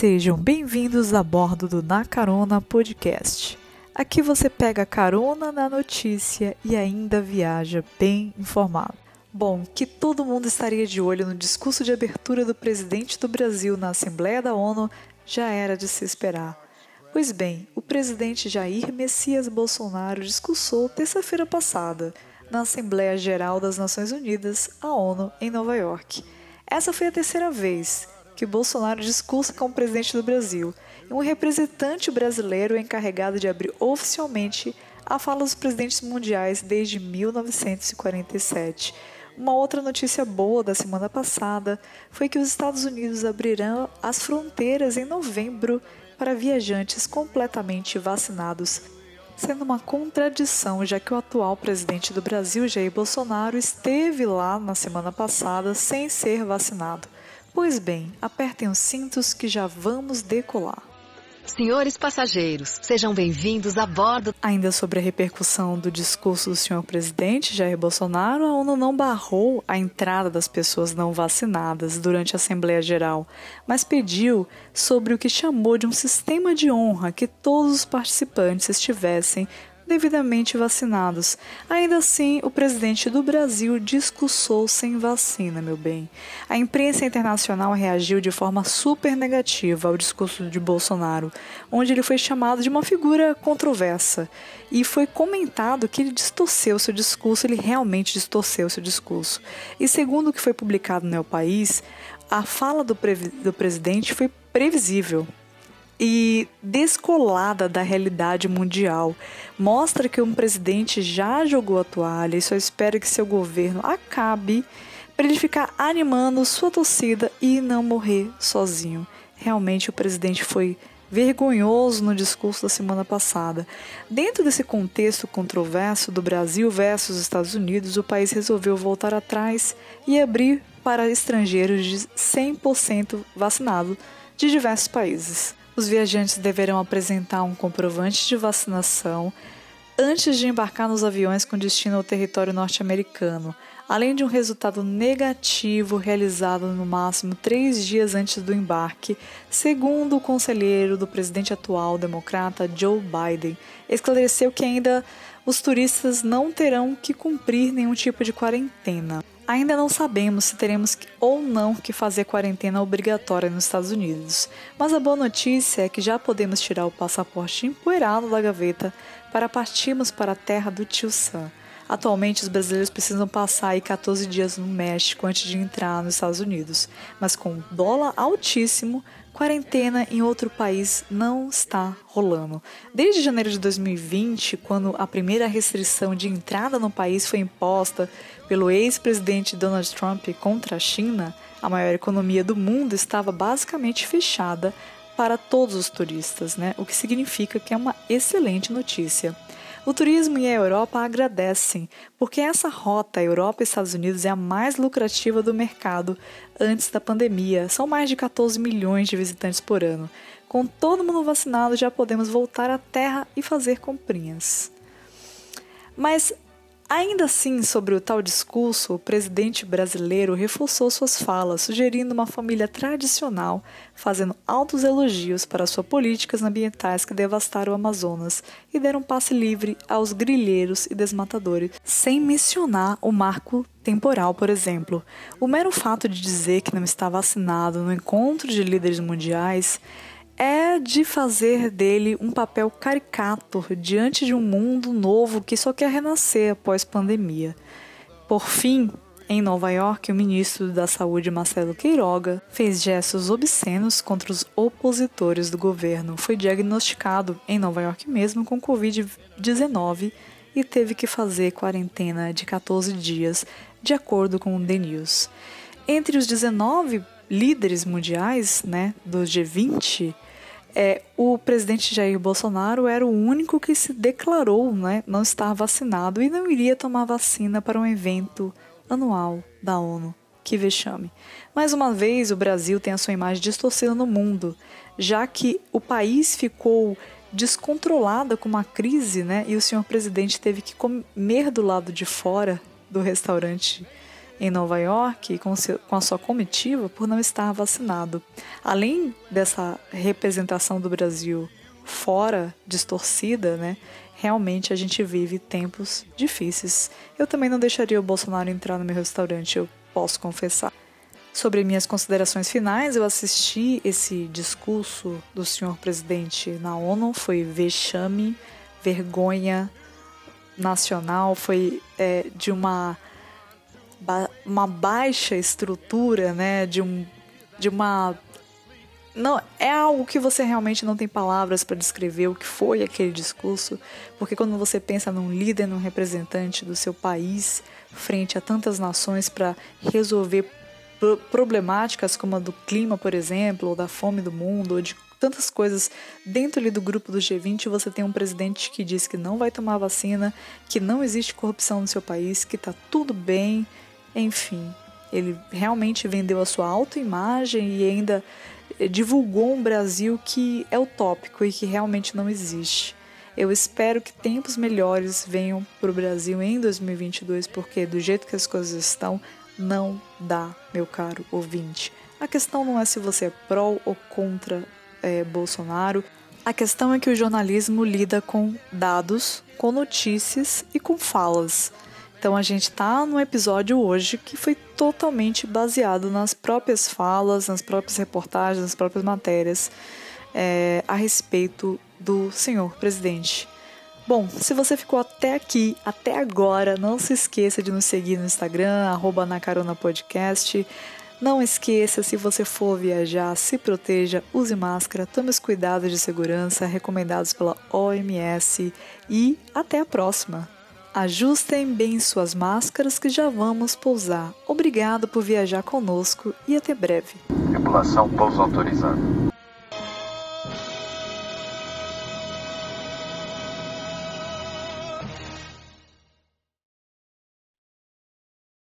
Sejam bem-vindos a bordo do Na Carona Podcast. Aqui você pega carona na notícia e ainda viaja bem informado. Bom, que todo mundo estaria de olho no discurso de abertura do presidente do Brasil na Assembleia da ONU já era de se esperar. Pois bem, o presidente Jair Messias Bolsonaro discursou terça-feira passada na Assembleia Geral das Nações Unidas, a ONU, em Nova York. Essa foi a terceira vez que Bolsonaro discursa como presidente do Brasil e um representante brasileiro é encarregado de abrir oficialmente a fala dos presidentes mundiais desde 1947. Uma outra notícia boa da semana passada foi que os Estados Unidos abrirão as fronteiras em novembro para viajantes completamente vacinados, sendo uma contradição, já que o atual presidente do Brasil, Jair Bolsonaro, esteve lá na semana passada sem ser vacinado. Pois bem, apertem os cintos que já vamos decolar. Senhores passageiros, sejam bem-vindos a bordo. Ainda sobre a repercussão do discurso do senhor presidente Jair Bolsonaro, a ONU não barrou a entrada das pessoas não vacinadas durante a Assembleia Geral, mas pediu sobre o que chamou de um sistema de honra que todos os participantes estivessem devidamente vacinados. Ainda assim, o presidente do Brasil discursou sem vacina, meu bem. A imprensa internacional reagiu de forma super negativa ao discurso de Bolsonaro, onde ele foi chamado de uma figura controversa. E foi comentado que ele distorceu seu discurso, ele realmente distorceu seu discurso. E segundo o que foi publicado no El País, a fala do, do presidente foi previsível e descolada da realidade mundial. Mostra que um presidente já jogou a toalha e só espera que seu governo acabe para ele ficar animando sua torcida e não morrer sozinho. Realmente o presidente foi vergonhoso no discurso da semana passada. Dentro desse contexto controverso do Brasil versus Estados Unidos, o país resolveu voltar atrás e abrir para estrangeiros de 100% vacinados de diversos países. Os viajantes deverão apresentar um comprovante de vacinação antes de embarcar nos aviões com destino ao território norte-americano, além de um resultado negativo realizado no máximo três dias antes do embarque, segundo o conselheiro do presidente atual democrata Joe Biden, esclareceu que ainda os turistas não terão que cumprir nenhum tipo de quarentena. Ainda não sabemos se teremos ou não que fazer quarentena obrigatória nos Estados Unidos, mas a boa notícia é que já podemos tirar o passaporte empoeirado da gaveta para partirmos para a terra do tio Sam. Atualmente, os brasileiros precisam passar aí 14 dias no México antes de entrar nos Estados Unidos, mas com dólar altíssimo, quarentena em outro país não está rolando. Desde janeiro de 2020, quando a primeira restrição de entrada no país foi imposta pelo ex-presidente Donald Trump contra a China, a maior economia do mundo estava basicamente fechada para todos os turistas, né? o que significa que é uma excelente notícia. O turismo e a Europa agradecem, porque essa rota Europa e Estados Unidos é a mais lucrativa do mercado antes da pandemia. São mais de 14 milhões de visitantes por ano. Com todo mundo vacinado, já podemos voltar à terra e fazer comprinhas. Mas Ainda assim, sobre o tal discurso, o presidente brasileiro reforçou suas falas, sugerindo uma família tradicional, fazendo altos elogios para suas políticas ambientais que devastaram o Amazonas e deram passe livre aos grilheiros e desmatadores, sem mencionar o marco temporal, por exemplo. O mero fato de dizer que não está vacinado no encontro de líderes mundiais é de fazer dele um papel caricato diante de um mundo novo que só quer renascer após pandemia. Por fim, em Nova York, o ministro da Saúde Marcelo Queiroga fez gestos obscenos contra os opositores do governo. Foi diagnosticado em Nova York mesmo com Covid-19 e teve que fazer quarentena de 14 dias, de acordo com o The News. Entre os 19 líderes mundiais né, do G20, é, o presidente Jair Bolsonaro era o único que se declarou né, não estar vacinado e não iria tomar vacina para um evento anual da ONU. Que vexame. Mais uma vez, o Brasil tem a sua imagem distorcida no mundo, já que o país ficou descontrolado com uma crise, né? E o senhor presidente teve que comer do lado de fora do restaurante em Nova York com, seu, com a sua comitiva por não estar vacinado. Além dessa representação do Brasil fora distorcida, né? Realmente a gente vive tempos difíceis. Eu também não deixaria o Bolsonaro entrar no meu restaurante, eu posso confessar. Sobre minhas considerações finais, eu assisti esse discurso do senhor presidente na ONU, foi vexame, vergonha nacional, foi é, de uma, uma baixa estrutura, né, de, um, de uma não é algo que você realmente não tem palavras para descrever o que foi aquele discurso, porque quando você pensa num líder, num representante do seu país frente a tantas nações para resolver problemáticas como a do clima, por exemplo, ou da fome do mundo, ou de tantas coisas dentro ali do grupo do G20, você tem um presidente que diz que não vai tomar vacina, que não existe corrupção no seu país, que está tudo bem, enfim. Ele realmente vendeu a sua autoimagem e ainda eh, divulgou um Brasil que é utópico e que realmente não existe. Eu espero que tempos melhores venham para o Brasil em 2022, porque do jeito que as coisas estão, não dá, meu caro ouvinte. A questão não é se você é pró ou contra é, Bolsonaro. A questão é que o jornalismo lida com dados, com notícias e com falas. Então a gente está no episódio hoje que foi totalmente baseado nas próprias falas, nas próprias reportagens, nas próprias matérias é, a respeito do senhor presidente. Bom, se você ficou até aqui, até agora, não se esqueça de nos seguir no Instagram, arroba na Carona Podcast. Não esqueça, se você for viajar, se proteja, use máscara, tome os cuidados de segurança recomendados pela OMS e até a próxima! Ajustem bem suas máscaras que já vamos pousar. Obrigado por viajar conosco e até breve. Tripulação pouso autorizado.